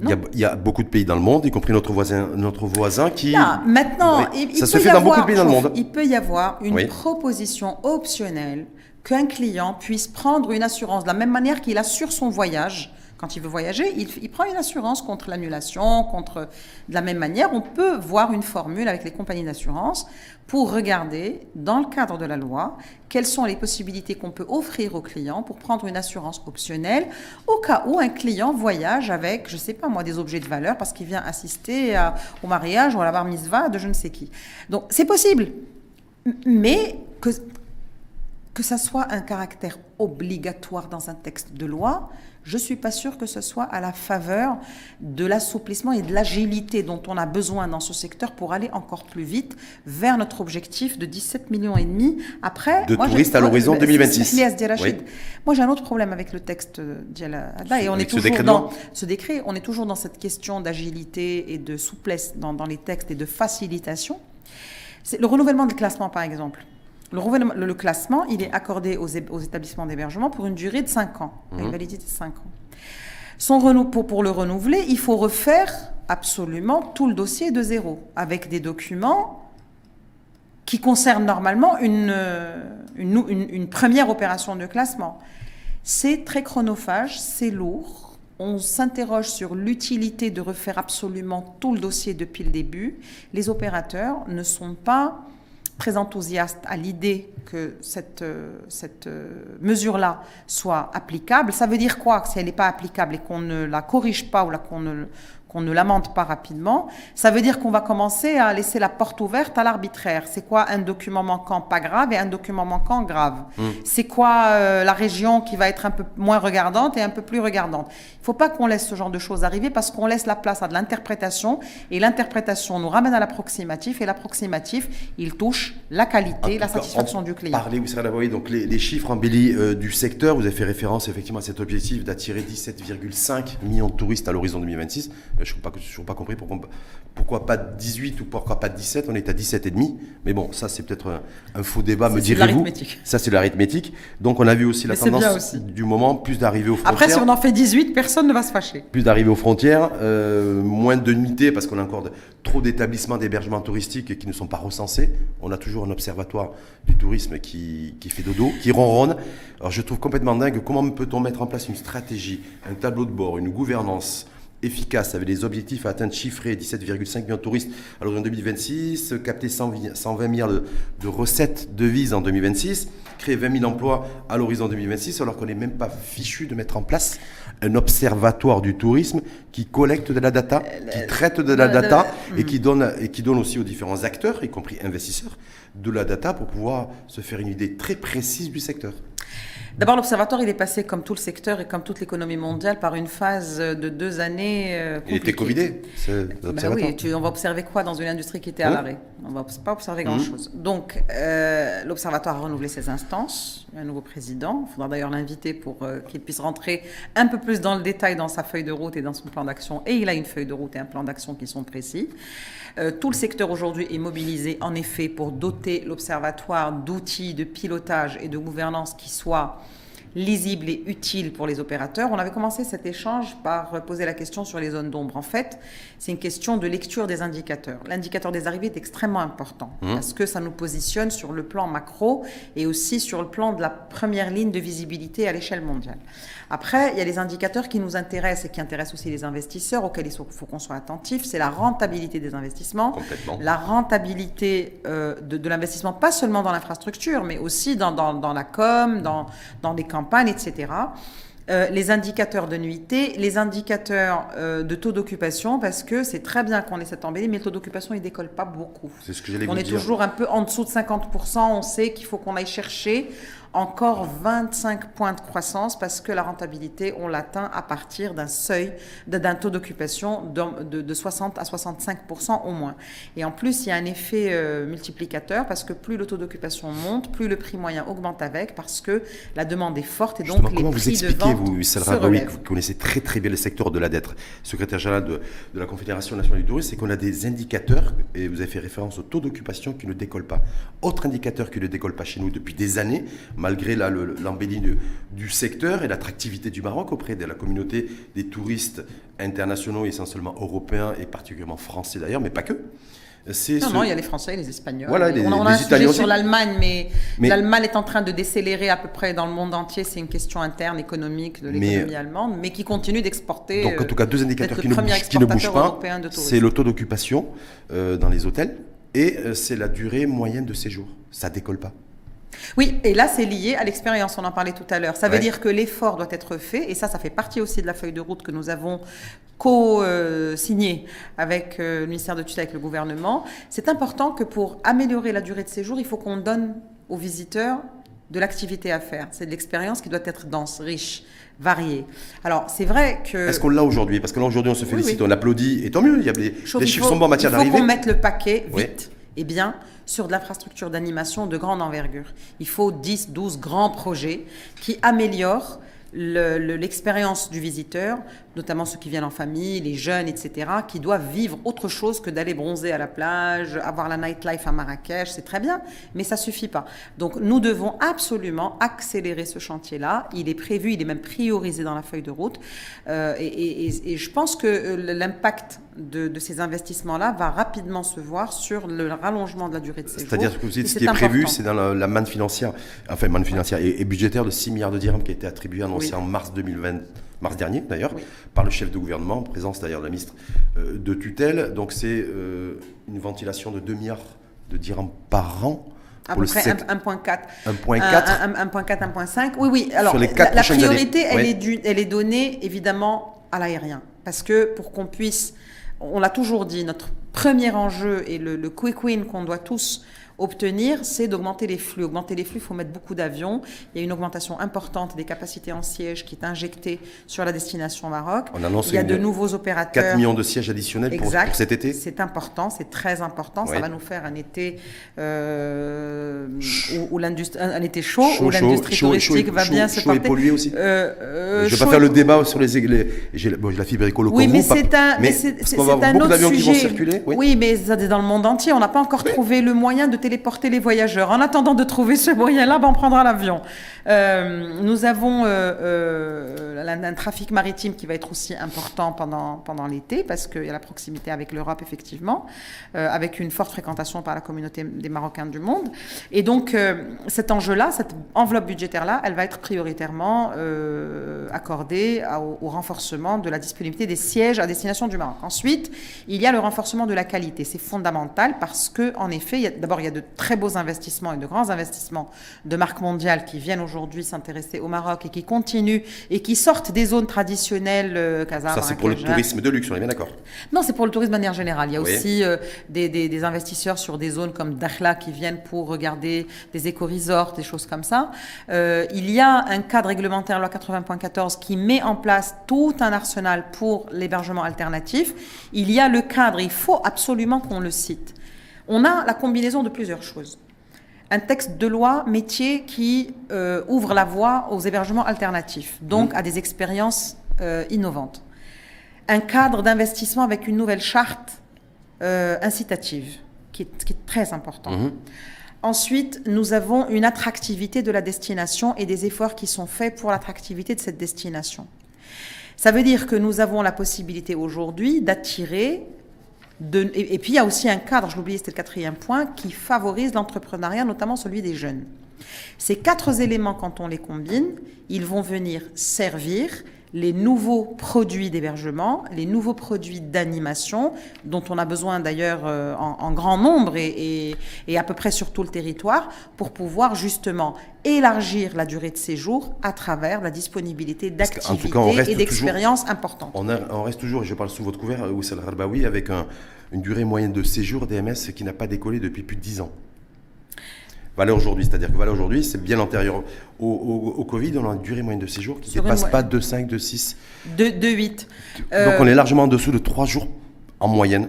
Il y, a, beaucoup de pays dans le monde, y compris notre voisin, notre voisin qui. maintenant, il, ça se fait dans beaucoup de pays dans le monde. Il peut y avoir une proposition optionnelle qu'un client puisse prendre une assurance de la même manière qu'il assure son voyage quand il veut voyager, il, prend une assurance contre l'annulation, contre... De la même manière, on peut voir une formule avec les compagnies d'assurance pour regarder, dans le cadre de la loi, quelles sont les possibilités qu'on peut offrir au client pour prendre une assurance optionnelle au cas où un client voyage avec, je ne sais pas moi, des objets de valeur parce qu'il vient assister au mariage ou à la bar mitzvah de je ne sais qui. Donc c'est possible, mais que ça soit un caractère obligatoire dans un texte de loi, je ne suis pas sûre que ce soit à la faveur de l'assouplissement et de l'agilité dont on a besoin dans ce secteur pour aller encore plus vite vers notre objectif de 17 millions et demi. Après, de touristes à l'horizon 2026. Moi, j'ai un autre problème avec le texte et on est toujours dans ce décret. On est toujours dans cette question d'agilité et de souplesse dans, dans les textes et de facilitation. C'est le renouvellement de classement, par exemple. Le, le, classement, il est accordé aux, établissements d'hébergement pour une durée de 5 ans, une mhm. validité de 5 ans. Son pour, pour le renouveler, il faut refaire absolument tout le dossier de zéro, avec des documents qui concernent normalement une, une, une première opération de classement. C'est très chronophage, c'est lourd. On s'interroge sur l'utilité de refaire absolument tout le dossier depuis le début. Les opérateurs ne sont pas très enthousiaste à l'idée que cette, euh, euh, mesure-là soit applicable. Ça veut dire quoi? Si elle n'est pas applicable et qu'on ne la corrige pas ou qu'on ne, qu'on ne l'amende pas rapidement, ça veut dire qu'on va commencer à laisser la porte ouverte à l'arbitraire. C'est quoi un document manquant pas grave et un document manquant grave hmm. C'est quoi euh, la région qui va être un peu moins regardante et un peu plus regardante? Il ne faut pas qu'on laisse ce genre de choses arriver parce qu'on laisse la place à de l'interprétation et l'interprétation nous ramène à l'approximatif et l'approximatif, il touche la qualité, la satisfaction du client. Parlez, vous savez, donc les, les chiffres embellis euh, du secteur, vous avez fait référence effectivement à cet objectif d'attirer 17,5 millions de touristes à l'horizon 2026 je n'ai toujours pas compris pourquoi, pourquoi pas 18 ou pourquoi pas 17. On est à 17,5. Mais bon, ça, c'est peut-être un, faux débat, me direz-vous. Ça, c'est l'arithmétique. Donc, on a vu aussi la tendance du moment, plus d'arrivées aux frontières. Après, si on en fait 18, personne ne va se fâcher. Plus d'arrivées aux frontières, euh, moins de nuitées, parce qu'on a encore trop d'établissements d'hébergement touristique qui ne sont pas recensés. On a toujours un observatoire du tourisme qui, qui fait dodo, qui ronronne. Alors, je trouve complètement dingue comment peut-on mettre en place une stratégie, un tableau de bord, une gouvernance efficace, avec des objectifs à atteindre chiffrés, 17,5 millions de touristes à l'horizon 2026, capter 120 milliards de, recettes devises en 2026, créer 20 000 emplois à l'horizon 2026, alors qu'on n'est même pas fichu de mettre en place un observatoire du tourisme qui collecte de la data, qui traite de la data et qui donne, et qui donne aussi aux différents acteurs, y compris investisseurs, de la data pour pouvoir se faire une idée très précise du secteur. D'abord, l'Observatoire, il est passé, comme tout le secteur et comme toute l'économie mondiale, par une phase de deux années. Euh, il était Covidé, ben oui, on va observer quoi dans une industrie qui était à l'arrêt? On ne va pas observer mmh. grand-chose. Donc, euh, l'Observatoire a renouvelé ses instances, un nouveau président. Il faudra d'ailleurs l'inviter pour euh, qu'il puisse rentrer un peu plus dans le détail dans sa feuille de route et dans son plan d'action. Et il a une feuille de route et un plan d'action qui sont précis. tout le secteur aujourd'hui est mobilisé, en effet, pour doter l'Observatoire d'outils de pilotage et de gouvernance qui soient lisible et utile pour les opérateurs. On avait commencé cet échange par poser la question sur les zones d'ombre. En fait, c'est une question de lecture des indicateurs. L'indicateur des arrivées est extrêmement important mmh. parce que ça nous positionne sur le plan macro et aussi sur le plan de la première ligne de visibilité à l'échelle mondiale. Après, il y a les indicateurs qui nous intéressent et qui intéressent aussi les investisseurs, auxquels il faut qu'on soit attentif. C'est la rentabilité des investissements, la rentabilité euh, de, l'investissement, pas seulement dans l'infrastructure, mais aussi dans, dans, la com, dans, dans les campagnes, etc. Euh, les indicateurs de nuitée, les indicateurs euh, de taux d'occupation, parce que c'est très bien qu'on ait cette embellie, mais le taux d'occupation, il décolle pas beaucoup. C'est ce que j'allais On est toujours un peu en dessous de 50%. On sait qu'il faut qu'on aille chercher encore 25 points de croissance parce que la rentabilité, on l'atteint à partir d'un seuil, d'un taux d'occupation de, de, 60 à 65 au moins. Et en plus, il y a un effet euh, multiplicateur parce que plus le taux d'occupation monte, plus le prix moyen augmente avec parce que la demande est forte et donc les comment vous expliquez, vous, Salra vous connaissez très très bien le secteur de la dette, secrétaire général de, de la Confédération nationale du tourisme, c'est qu'on a des indicateurs, et vous avez fait référence au taux d'occupation qui ne décolle pas. Autre indicateur qui ne décolle pas chez nous depuis des années, malgré l'embellie du, secteur et l'attractivité du Maroc auprès de la communauté des touristes internationaux, essentiellement européens et particulièrement français d'ailleurs, mais pas que. Non, non, il y a les Français et les Espagnols. Voilà, on, a un sujet sur l'Allemagne, mais, l'Allemagne est en train de décélérer à peu près dans le monde entier. C'est une question interne économique de l'économie allemande, mais qui continue d'exporter. Donc, en tout cas, deux indicateurs qui ne, bougent pas. C'est le taux d'occupation euh, dans les hôtels et euh, c'est la durée moyenne de séjour. Ça décolle pas. Oui, et là, c'est lié à l'expérience, on en parlait tout à l'heure. Ça veut dire que l'effort doit être fait, et ça, ça fait partie aussi de la feuille de route que nous avons co-signée avec euh, le ministère de tutelle, avec le gouvernement. C'est important que pour améliorer la durée de séjour, il faut qu'on donne aux visiteurs de l'activité à faire. C'est de l'expérience qui doit être dense, riche, variée. Alors, c'est vrai que... Est-ce qu'on l'a aujourd'hui Parce que là, aujourd'hui, on se félicite, on applaudit, et tant mieux, il y a des, les chiffres sont bons en matière d'arrivée. Il faut qu'on mette le paquet vite et bien sur de l'infrastructure d'animation de grande envergure. Il faut 10, 12 grands projets qui améliorent l'expérience du visiteur, notamment ceux qui viennent en famille, les jeunes, etc., qui doivent vivre autre chose que d'aller bronzer à la plage, avoir la nightlife à Marrakech, c'est très bien, mais ça suffit pas. Donc nous devons absolument accélérer ce chantier-là. Il est prévu, il est même priorisé dans la feuille de route, euh, et, je pense que euh, l'impact de, ces investissements-là va rapidement se voir sur le rallongement de la durée de séjour. C'est-à-dire que ce qui est prévu, c'est dans la, manne financière, enfin manne financière et, budgétaire de 6 milliards de dirhams qui a été attribué, annoncé en mars 2020 mars dernier d'ailleurs, par le chef de gouvernement, en présence d'ailleurs de la ministre euh, de tutelle. Donc c'est euh, une ventilation de 2 milliards de dirhams par an. À peu près 1,4. 1,4. 1,4, 1,5. Oui, oui. Alors, la, priorité, elle, est elle est donnée évidemment à l'aérien. Parce que pour qu'on puisse, on l'a toujours dit, notre premier enjeu et le, le quick win qu'on doit tous obtenir, c'est d'augmenter les flux. Augmenter les flux, il faut mettre beaucoup d'avions. Il y a une augmentation importante des capacités en sièges qui est injectée sur la destination Maroc. On annonce il y a de nouveaux opérateurs. 4 millions de sièges additionnels pour, cet été C'est important, c'est très important. Ça va nous faire un été, euh, où, un été chaud, où l'industrie touristique va bien se porter. Et pollué aussi. Euh, euh, je ne vais pas faire le débat sur les... les j'ai la fibre écolo Oui, mais c'est un, mais c'est un autre sujet. Qui vont circuler. Oui. oui, mais dans le monde entier. On n'a pas encore trouvé le moyen de téléporter les voyageurs. En attendant de trouver ce moyen-là, ben, on prendra l'avion. Euh, nous avons euh, euh, un, trafic maritime qui va être aussi important pendant, pendant l'été, parce qu'il y a la proximité avec l'Europe, effectivement, avec une forte fréquentation par la communauté des Marocains du monde. Et donc, cet enjeu-là, cette enveloppe budgétaire-là, elle va être prioritairement accordée au, renforcement de la disponibilité des sièges à destination du Maroc. Ensuite, il y a le renforcement de la qualité. C'est fondamental parce que, en effet, d'abord, il y a de très beaux investissements et de grands investissements de marques mondiales qui viennent aujourd'hui s'intéresser au Maroc et qui continuent et qui sortent des zones traditionnelles. Euh, Ça, c'est pour le tourisme de luxe, on est bien d'accord Non, c'est pour le tourisme de manière générale. Il y a aussi euh, des, investisseurs sur des zones comme Dakhla qui viennent pour regarder des éco-resorts, des choses comme ça. Euh, il y a un cadre réglementaire, loi 80.14, qui met en place tout un arsenal pour l'hébergement alternatif. Il y a le cadre, il faut absolument qu'on le cite on a la combinaison de plusieurs choses. Un texte de loi métier qui euh, ouvre la voie aux hébergements alternatifs, donc mmh. à des expériences euh, innovantes. Un cadre d'investissement avec une nouvelle charte euh, incitative, qui est, très important. Mmh. Ensuite, nous avons une attractivité de la destination et des efforts qui sont faits pour l'attractivité de cette destination. Ça veut dire que nous avons la possibilité aujourd'hui d'attirer et, puis il y a aussi un cadre, je l'oubliais, c'était le quatrième point, qui favorise l'entrepreneuriat, notamment celui des jeunes. Ces quatre éléments, quand on les combine, ils vont venir servir les nouveaux produits d'hébergement, les nouveaux produits d'animation, dont on a besoin d'ailleurs euh, en, grand nombre et, à peu près sur tout le territoire, pour pouvoir justement élargir la durée de séjour à travers la disponibilité d'activités et d'expériences importantes. On, on, reste toujours, et je parle sous votre couvert, Oussal Harbaoui, avec une durée moyenne de séjour DMS qui n'a pas décollé depuis plus de 10 ans. Valais aujourd'hui. C'est-à-dire que Valais aujourd'hui, c'est bien antérieur au, Covid. On a une durée moyenne de séjour qui ne dépasse pas de 5, de 6. De, 8. Donc on est largement en dessous de 3 jours en moyenne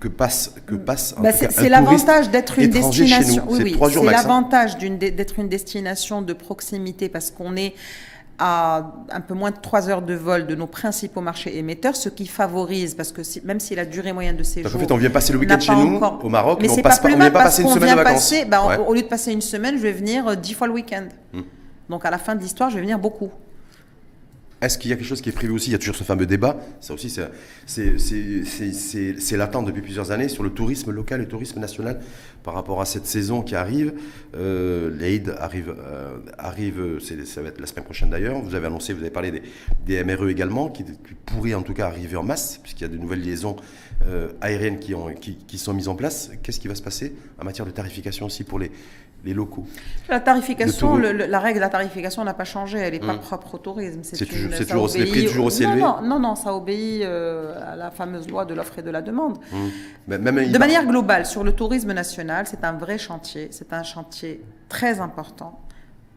que passe que passe bah c'est l'avantage d'être une destination oui, oui c'est l'avantage d'être une destination de proximité parce qu'on est à un peu moins de 3 heures de vol de nos principaux marchés émetteurs, ce qui favorise, parce que même si la durée moyenne de séjour... en fait, on vient passer le week-end chez nous, au Maroc, mais, on ne vient pas passer une semaine de vacances. Bah, au lieu de passer une semaine, je vais venir 10 fois le week-end. Donc à la fin de l'histoire, je vais venir beaucoup. Est-ce qu'il y a quelque chose qui est prévu aussi? Il y a toujours ce fameux débat. Ça aussi, c'est l'attente depuis plusieurs années sur le tourisme local et le tourisme national par rapport à cette saison qui arrive. Euh, L'AID arrive, euh, arrive ça va être la semaine prochaine d'ailleurs. Vous avez annoncé, vous avez parlé des, MRE également, qui, pourraient en tout cas arriver en masse, puisqu'il y a de nouvelles liaisons euh, aériennes qui, ont, qui sont mises en place. Qu'est-ce qui va se passer en matière de tarification aussi pour les, les locaux. La tarification, la règle de la tarification n'a pas changé, elle n'est pas hum. propre au tourisme. C'est toujours, toujours, les prix toujours aussi élevés non, non, non, ça obéit euh, à la fameuse loi de l'offre et de la demande. Hum. de manière globale, sur le tourisme national, c'est un vrai chantier, c'est un chantier très important.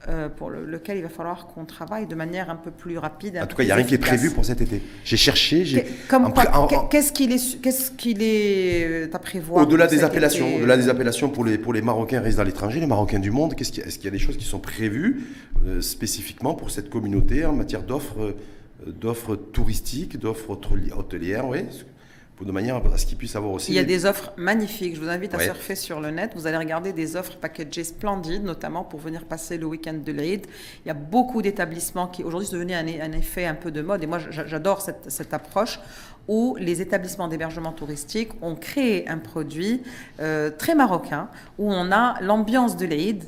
Euh, pour lequel il va falloir qu'on travaille de manière un peu plus rapide. En tout cas, il n'y a rien qui est prévu pour cet été. J'ai cherché. Qu'est-ce qu'il est, qu'est-ce qu'il est euh, à prévoir Au-delà des appellations, au-delà des appellations pour les pour les Marocains résidant à l'étranger, les Marocains du monde, qu'est-ce qu'il est-ce qu'il y a des choses qui sont prévues euh, spécifiquement pour cette communauté en matière d'offres d'offres touristiques, d'offres hôtelières, oui de manière à ce qu'ils puissent avoir aussi. Il y a des offres magnifiques. Je vous invite à surfer sur le net. Vous allez regarder des offres packagées splendides, notamment pour venir passer le week-end de l'Aid. Il y a beaucoup d'établissements qui aujourd'hui sont devenus un, effet un peu de mode. Et moi, j'adore cette, cette, approche où les établissements d'hébergement touristique ont créé un produit euh, très marocain où on a l'ambiance de l'Aid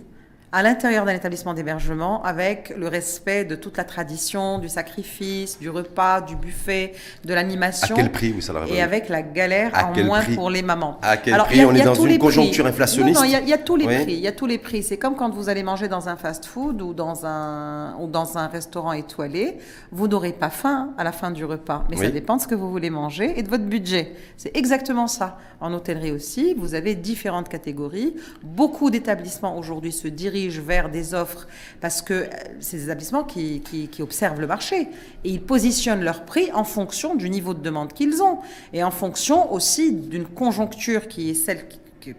à l'intérieur d'un établissement d'hébergement avec le respect de toute la tradition, du sacrifice, du repas, du buffet, de l'animation. À quel prix vous ça Et avec la galère en moins pour les mamans. À quel prix On est dans une conjoncture inflationniste Non, il y, a tous les prix. Il y a tous les prix. C'est comme quand vous allez manger dans un fast-food ou dans un ou dans un restaurant étoilé, vous n'aurez pas faim à la fin du repas, mais ça dépend de ce que vous voulez manger et de votre budget. C'est exactement ça. En hôtellerie aussi, vous avez différentes catégories. Beaucoup d'établissements aujourd'hui se dirigent vers des offres parce que euh, c'est des établissements qui, qui, observent le marché et ils positionnent leurs prix en fonction du niveau de demande qu'ils ont et en fonction aussi d'une conjoncture qui est celle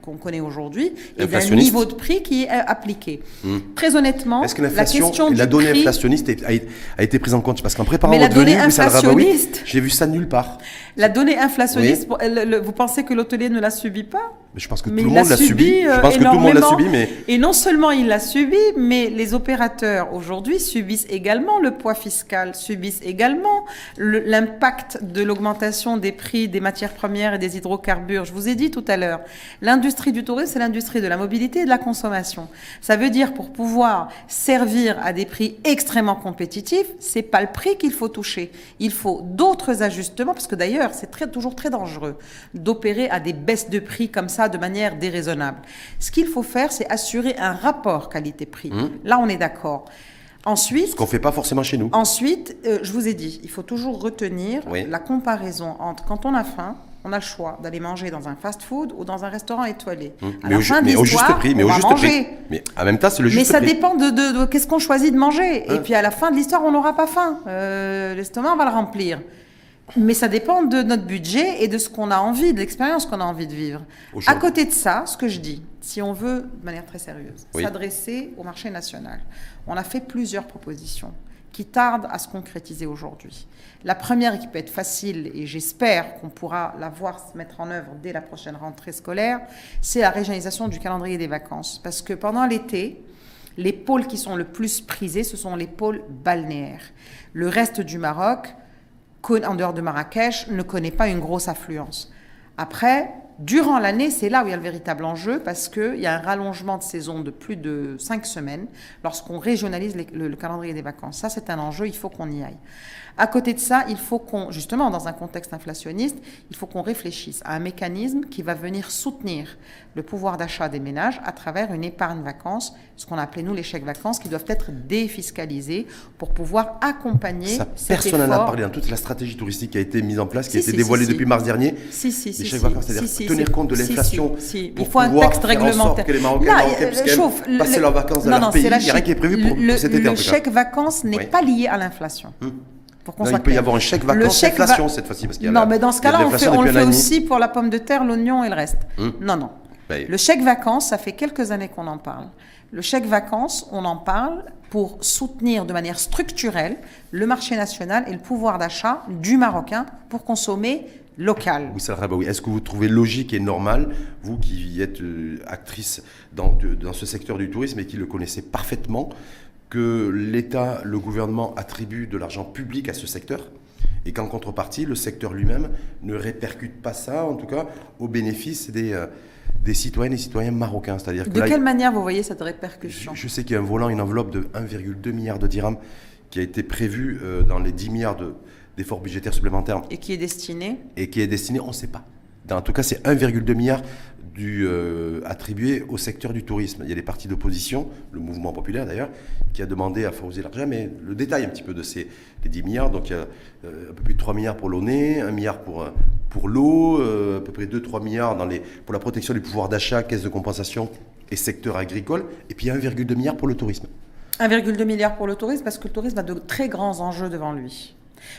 qu'on connaît aujourd'hui et d'un niveau de prix qui est euh, appliqué. Hmm. Très honnêtement, que la question la donnée inflationniste a, été prise en compte? Parce qu'en préparant votre venue, j'ai vu ça nulle part. La donnée inflationniste, vous pensez que l'hôtelier ne la subit pas? mais je pense que tout le monde l'a subi. Je pense que tout le monde l'a subi, mais et non seulement il l'a subi, mais les opérateurs aujourd'hui subissent également le poids fiscal, subissent également l'impact de l'augmentation des prix des matières premières et des hydrocarbures. Je vous ai dit tout à l'heure, l'industrie du tourisme, c'est l'industrie de la mobilité et de la consommation. Ça veut dire pour pouvoir servir à des prix extrêmement compétitifs, c'est pas le prix qu'il faut toucher. Il faut d'autres ajustements, parce que d'ailleurs c'est très, toujours très dangereux d'opérer à des baisses de prix comme ça de manière déraisonnable. Ce qu'il faut faire, c'est assurer un rapport qualité-prix. Mmh. Là, on est d'accord. Ensuite, ce qu'on fait pas forcément chez nous. Ensuite, euh, je vous ai dit, il faut toujours retenir la comparaison entre quand on a faim, on a le choix d'aller manger dans un fast-food ou dans un restaurant étoilé. Mmh. mais, au, juste prix, mais au juste prix. Mais en même temps, c'est le juste prix. Mais ça dépend de, qu'est-ce qu'on choisit de manger. Et hein. puis à la fin de l'histoire, on n'aura pas faim. Euh, L'estomac, on va le remplir. Mais ça dépend de notre budget et de ce qu'on a envie, de l'expérience qu'on a envie de vivre. À côté de ça, ce que je dis, si on veut, de manière très sérieuse, s'adresser au marché national, on a fait plusieurs propositions qui tardent à se concrétiser aujourd'hui. La première qui peut être facile, et j'espère qu'on pourra la voir se mettre en œuvre dès la prochaine rentrée scolaire, c'est la régionalisation du calendrier des vacances. Parce que pendant l'été, les pôles qui sont le plus prisés, ce sont les pôles balnéaires. Le reste du Maroc, en dehors de Marrakech, ne connaît pas une grosse affluence. Après, durant l'année, c'est là où il y a le véritable enjeu parce qu'il y a un rallongement de saison de plus de cinq semaines lorsqu'on régionalise le, calendrier des vacances. Ça, c'est un enjeu, il faut qu'on y aille. À côté de ça, il faut qu'on, justement, dans un contexte inflationniste, il faut qu'on réfléchisse à un mécanisme qui va venir soutenir le pouvoir d'achat des ménages à travers une épargne vacances, ce qu'on appelait nous les chèques vacances, qui doivent être défiscalisés pour pouvoir accompagner. Ça, personne n'en a parlé dans toute la stratégie touristique qui a été mise en place, qui a été dévoilée depuis mars dernier. Si, si, si. Les chèques vacances, c'est-à-dire tenir compte de l'inflation Il faut un texte réglementaire. que les Marocains, Là, passer leurs vacances dans leur pays, il n'y a rien qui est prévu pour, cet été. Le chèque vacances n'est pas lié à l'inflation. Hum. Il peut y avoir un chèque vacances inflation cette fois-ci. non, mais dans ce cas-là, on, le fait aussi pour la pomme de terre, l'oignon et le reste. Hum. Non, non. Ben, le chèque vacances, ça fait quelques années qu'on en parle. Le chèque vacances, on en parle pour soutenir de manière structurelle le marché national et le pouvoir d'achat du Marocain pour consommer local. Oui, Est-ce que vous trouvez logique et normal, vous qui êtes euh, actrice dans, dans ce secteur du tourisme et qui le connaissez parfaitement, que l'État, le gouvernement attribue de l'argent public à ce secteur et qu'en contrepartie, le secteur lui-même ne répercute pas ça, en tout cas, au bénéfice des... Euh, des citoyennes et citoyens marocains. C'est-à-dire de quelle manière vous voyez cette répercussion? Je, sais qu'il y a un volant, une enveloppe de 1,2 milliard de dirhams qui a été prévu euh, dans les 10 milliards d'efforts budgétaires supplémentaires. Et qui est destiné Et qui est destiné, on ne sait pas. En tout cas, c'est 1,2 milliard euh, attribué au secteur du tourisme. Il y a des partis d'opposition, le mouvement populaire d'ailleurs, qui a demandé à Fawzi l'argent, mais le détail un petit peu de ces 10 milliards, donc il y a euh, un peu plus de 3 milliards pour l'eau, 1 milliard pour, pour l'eau, euh, à peu près 2-3 milliards pour la protection du pouvoir d'achat, caisse de compensation et secteur agricole, et puis 1,2 milliard pour le tourisme. 1,2 milliard pour le tourisme, parce que le tourisme a de très grands enjeux devant lui.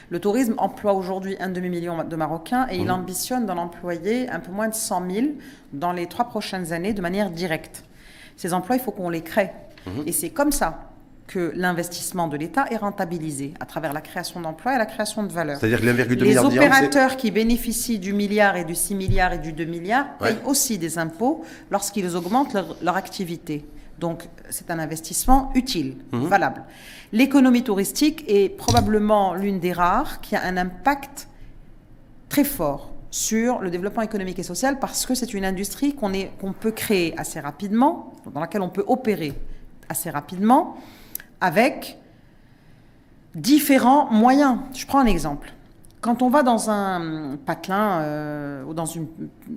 Le tourisme emploie aujourd'hui un demi-million de Marocains et il mmh. ambitionne d'en employer un peu moins de 100 000 dans les trois prochaines années de manière directe. Ces emplois, il faut qu'on les crée. Mmh. Et c'est comme ça que l'investissement de l'État est rentabilisé à travers la création d'emplois et la création de valeur. C'est-à-dire que l'1,2 milliard Les opérateurs qui bénéficient du milliard et du 6 milliards et du 2 milliards payent aussi des impôts lorsqu'ils augmentent leur, activité. Donc c'est un investissement utile, mmh. valable. L'économie touristique est probablement l'une des rares qui a un impact très fort sur le développement économique et social parce que c'est une industrie qu'on qu'on peut créer assez rapidement, dans laquelle on peut opérer assez rapidement avec différents moyens. Je prends un exemple. Quand on va dans un patelin euh, ou dans une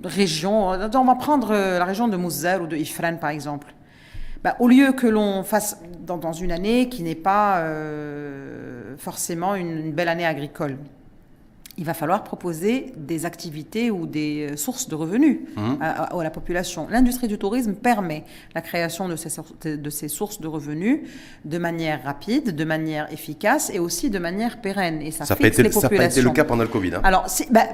région, on va prendre euh, la région de Mouzer ou de Ifren par exemple, bah, au lieu que l'on fasse dans, une année qui n'est pas euh, forcément une, belle année agricole, il va falloir proposer des activités ou des euh, sources de revenus mmh. à, la population. L'industrie du tourisme permet la création de ces, de ces, sources de revenus de manière rapide, de manière efficace et aussi de manière pérenne. Et ça, ça fixe les populations. Ça n'a pas été le cas pendant le Covid. Hein. Alors, bah,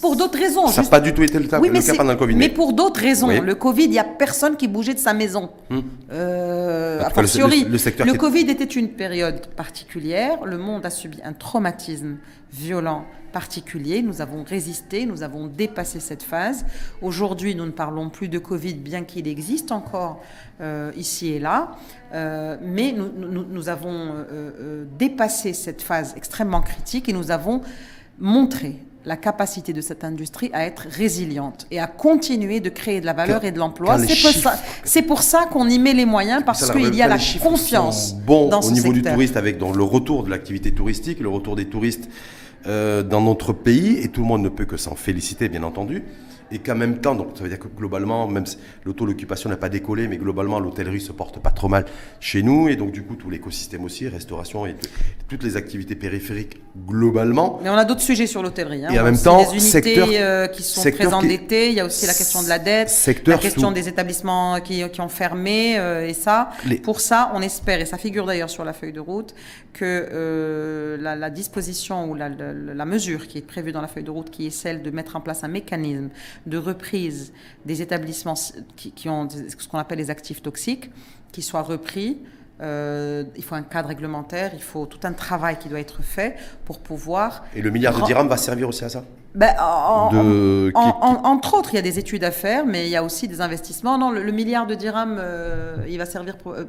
pour d'autres raisons. Ça n'a pas du tout été le, cas, pendant le Covid. Mais, pour d'autres raisons. Le Covid, il n'y a personne qui bougeait de sa maison. Mmh. Euh, a fortiori, le, secteur le Covid était une période particulière. Le monde a subi un traumatisme violent particulier. Nous avons résisté, nous avons dépassé cette phase. Aujourd'hui, nous ne parlons plus de Covid, bien qu'il existe encore euh, ici et là, euh, mais nous, avons euh, dépassé cette phase extrêmement critique et nous avons montré la capacité de cette industrie à être résiliente et à continuer de créer de la valeur et de l'emploi. C'est pour ça, qu'on y met les moyens parce qu'il y a la confiance bon dans au niveau du touriste avec le retour de l'activité touristique, le retour des touristes euh, dans notre pays, et tout le monde ne peut que s'en féliciter, bien entendu et qu'en même temps, donc ça veut dire que globalement, même si l'auto l'occupation n'a pas décollé, mais globalement l'hôtellerie se porte pas trop mal chez nous, et donc du coup tout l'écosystème aussi, restauration et toutes les activités périphériques globalement. Mais on a d'autres sujets sur l'hôtellerie. Hein. Et en même temps, des unités euh, qui sont très endettées, il y a aussi la question de la dette, la question des établissements qui, qui ont fermé, euh, et ça, pour ça, on espère, et ça figure d'ailleurs sur la feuille de route, que euh, la, disposition ou la, la mesure qui est prévue dans la feuille de route, qui est celle de mettre en place un mécanisme de reprise des établissements qui, ont ce qu'on appelle les actifs toxiques, qui soient repris. Euh, il faut un cadre réglementaire, il faut tout un travail qui doit être fait pour pouvoir. Et le milliard de dirhams va servir aussi à ça? Ben, entre autres, il y a des études à faire, mais il y a aussi des investissements. Non, le, milliard de dirhams, euh, il va servir euh,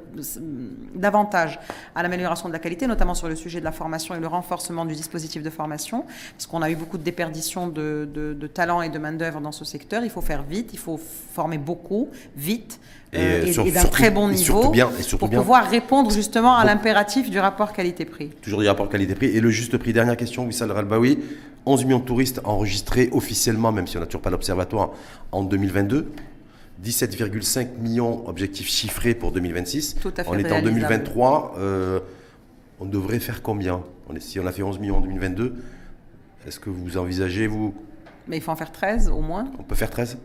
davantage à l'amélioration de la qualité, notamment sur le sujet de la formation et le renforcement du dispositif de formation, parce qu'on a eu beaucoup de déperditions de, de talents et de main-d'œuvre dans ce secteur. Il faut faire vite, il faut former beaucoup, vite. Euh, et, d'un très bon niveau bien, pour pouvoir répondre justement à l'impératif du rapport qualité-prix. Toujours du rapport qualité-prix. Et le juste prix, dernière question, Wissal Ralbaoui. 11 millions de touristes enregistrés officiellement, même si on n'a toujours pas l'observatoire, en 2022. 17,5 millions objectifs chiffrés pour 2026. Tout à fait on est en 2023. Euh, on devrait faire combien? On est, Si on a fait 11 millions en 2022, est-ce que vous envisagez, vous, Mais il faut en faire 13 au moins. On peut faire 13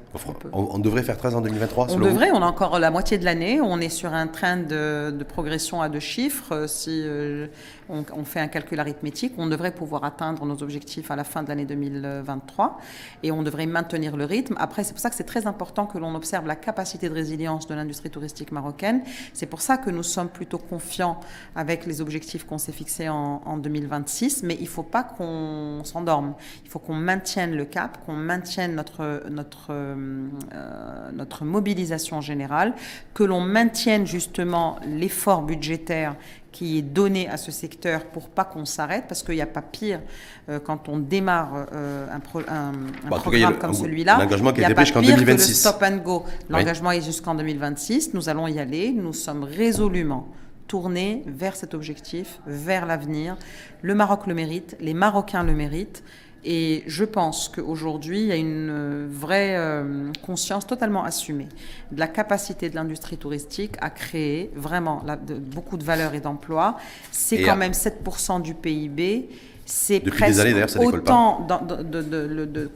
on, devrait faire 13 en 2023 On devrait, on a encore la moitié de l'année. On est sur un train de, progression à deux chiffres. Si euh, on, fait un calcul arithmétique, on devrait pouvoir atteindre nos objectifs à la fin de l'année 2023 et on devrait maintenir le rythme. Après, c'est pour ça que c'est très important que l'on observe la capacité de résilience de l'industrie touristique marocaine. C'est pour ça que nous sommes plutôt confiants avec les objectifs qu'on s'est fixés en, en 2026. Mais il ne faut pas qu'on s'endorme. Il faut qu'on maintienne le cap qu'on maintienne notre, notre, euh, notre mobilisation générale, que l'on maintienne justement l'effort budgétaire qui est donné à ce secteur pour pas qu'on s'arrête, parce qu'il n'y a pas pire euh, quand on démarre euh, un, un, bah, programme comme celui-là. L'engagement qui est jusqu'en 2026. stop and go. L'engagement est jusqu'en 2026. Nous allons y aller. Nous sommes résolument tournés vers cet objectif, vers l'avenir. Le Maroc le mérite, les Marocains le méritent. Et je pense qu'aujourd'hui, il y a une euh, vraie euh, conscience totalement assumée de la capacité de l'industrie touristique à créer vraiment beaucoup de valeur et d'emplois. C'est quand même 7% du PIB c'est presque autant,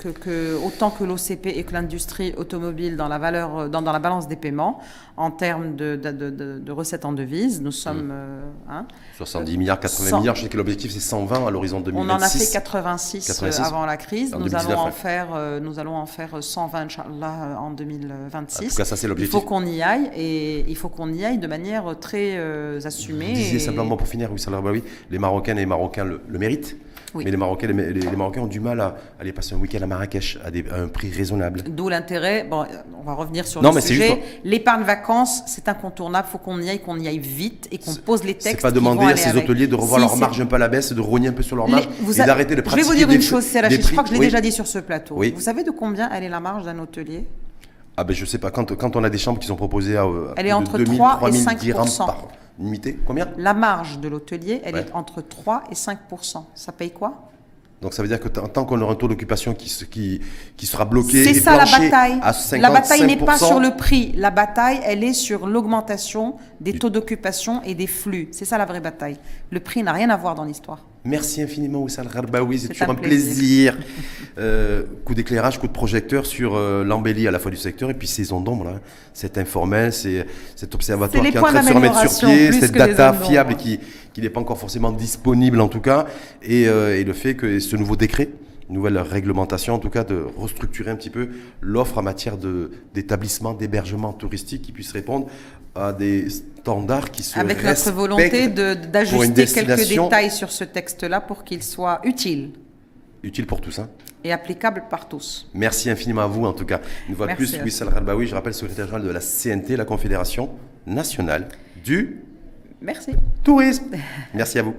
que, autant que l'OCP et que l'industrie automobile dans la, valeur, dans, dans, la balance des paiements en termes de, recettes en devises. Nous sommes... 70 mmh. hein, milliards, 80 milliards, je sais que l'objectif c'est 120 à l'horizon 2026. On en a fait 86, euh, avant la crise. nous, allons en faire, euh, nous allons en faire 120, Inch'Allah, en 2026. En tout cas, ça c'est l'objectif. Il faut qu'on y aille et il faut qu'on y aille de manière très euh, assumée. Vous disiez simplement pour finir, oui, oui, les Marocaines et les Marocains le méritent. Mais les Marocains, les, Marocains ont du mal à aller passer un week-end à Marrakech à, des, un prix raisonnable. D'où l'intérêt. Bon, on va revenir sur non, le sujet. L'épargne vacances, c'est incontournable. Il faut qu'on y aille, qu'on y aille vite et qu'on pose les textes. C'est pas demander à ces hôteliers de revoir leur marge un peu à la baisse, de rogner un peu sur leur marge et d'arrêter de pratiquer. Je vais vous dire une chose, c'est Je crois que je l'ai déjà dit sur ce plateau. Vous savez de combien elle est la marge d'un hôtelier? Ah ben je sais pas, quand, quand on a des chambres qui sont proposées à, Elle est entre 3 et 5 par combien? La marge de l'hôtelier, elle est entre 3 et 5% Ça paye quoi? Donc ça veut dire que tant qu'on aura un taux d'occupation qui, qui, qui sera bloqué, c'est ça la bataille. la bataille n'est pas sur le prix. La bataille, elle est sur l'augmentation des taux d'occupation et des flux. C'est ça la vraie bataille. Le prix n'a rien à voir dans l'histoire. Merci infiniment Oussal Rarbaoui, c'est toujours un plaisir. Euh, coup d'éclairage, coup de projecteur sur euh, l'embellie à la fois du secteur et puis ces ondes d'ombre, là. cet informel, c'est cet observatoire qui est en train de se remettre sur pied, cette data fiable qui, qui n'est pas encore forcément disponible en tout cas, et, euh, et le fait que ce nouveau décret, nouvelle réglementation, en tout cas de restructurer un petit peu l'offre en matière d'établissement, d'hébergement touristique qui puisse répondre à des standards qui se Avec notre volonté d'ajuster quelques détails sur ce texte-là pour qu'il soit utile. Utile pour tous. Hein. Et applicable par tous. Merci infiniment à vous, en tout cas. Une fois de plus, Wissal Radbaoui, je rappelle, secrétaire général de la CNT, la Confédération nationale du Merci. tourisme. Merci à vous.